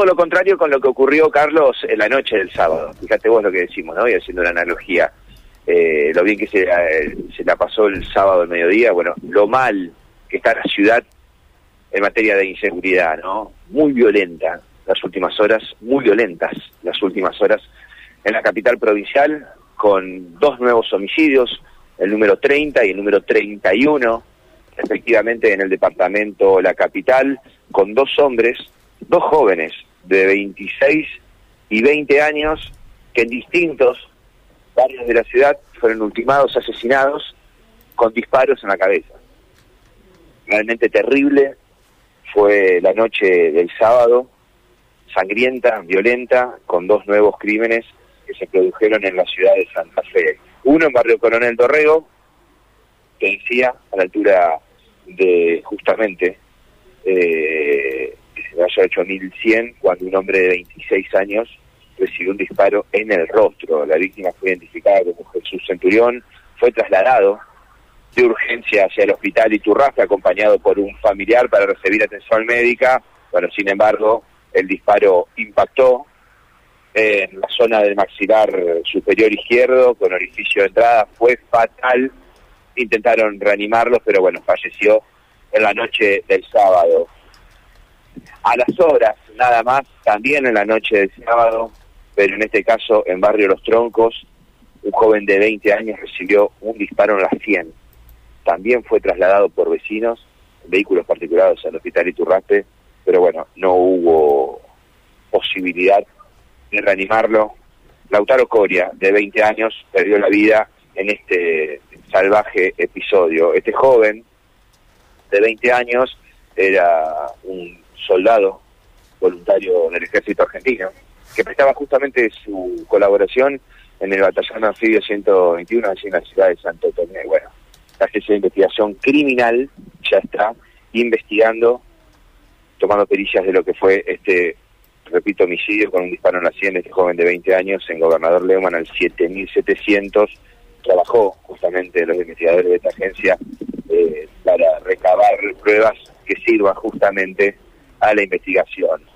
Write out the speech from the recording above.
todo lo contrario con lo que ocurrió, Carlos, en la noche del sábado. Fíjate vos lo que decimos, ¿no? Y haciendo una analogía. Eh, lo bien que se, eh, se la pasó el sábado al mediodía, bueno, lo mal que está la ciudad en materia de inseguridad, ¿no? Muy violenta las últimas horas, muy violentas las últimas horas en la capital provincial, con dos nuevos homicidios, el número 30 y el número 31, efectivamente en el departamento La Capital, con dos hombres, dos jóvenes de 26 y 20 años, que en distintos barrios de la ciudad fueron ultimados, asesinados, con disparos en la cabeza. Realmente terrible fue la noche del sábado, sangrienta, violenta, con dos nuevos crímenes que se produjeron en la ciudad de Santa Fe. Uno en Barrio Coronel Dorrego, que decía, a la altura de justamente eh, hecho 1100, cuando un hombre de 26 años recibió un disparo en el rostro. La víctima fue identificada como Jesús Centurión, fue trasladado de urgencia hacia el hospital Iturraspe, acompañado por un familiar para recibir atención médica. Bueno, sin embargo, el disparo impactó en la zona del maxilar superior izquierdo con orificio de entrada, fue fatal. Intentaron reanimarlo, pero bueno, falleció en la noche del sábado. A las horas, nada más, también en la noche del sábado, pero en este caso en Barrio Los Troncos, un joven de 20 años recibió un disparo en la 100. También fue trasladado por vecinos, vehículos particulares al hospital Iturraspe, pero bueno, no hubo posibilidad de reanimarlo. Lautaro Coria, de 20 años, perdió la vida en este salvaje episodio. Este joven, de 20 años, era un soldado voluntario del ejército argentino, que prestaba justamente su colaboración en el batallón anfibio 121 allí en la ciudad de Santo Tomé. Bueno, la agencia de investigación criminal ya está investigando tomando pericias de lo que fue este, repito, homicidio con un disparo en la sien de este joven de 20 años en Gobernador Leumann al 7700. Trabajó justamente los investigadores de esta agencia eh, para recabar pruebas que sirvan justamente a la investigación.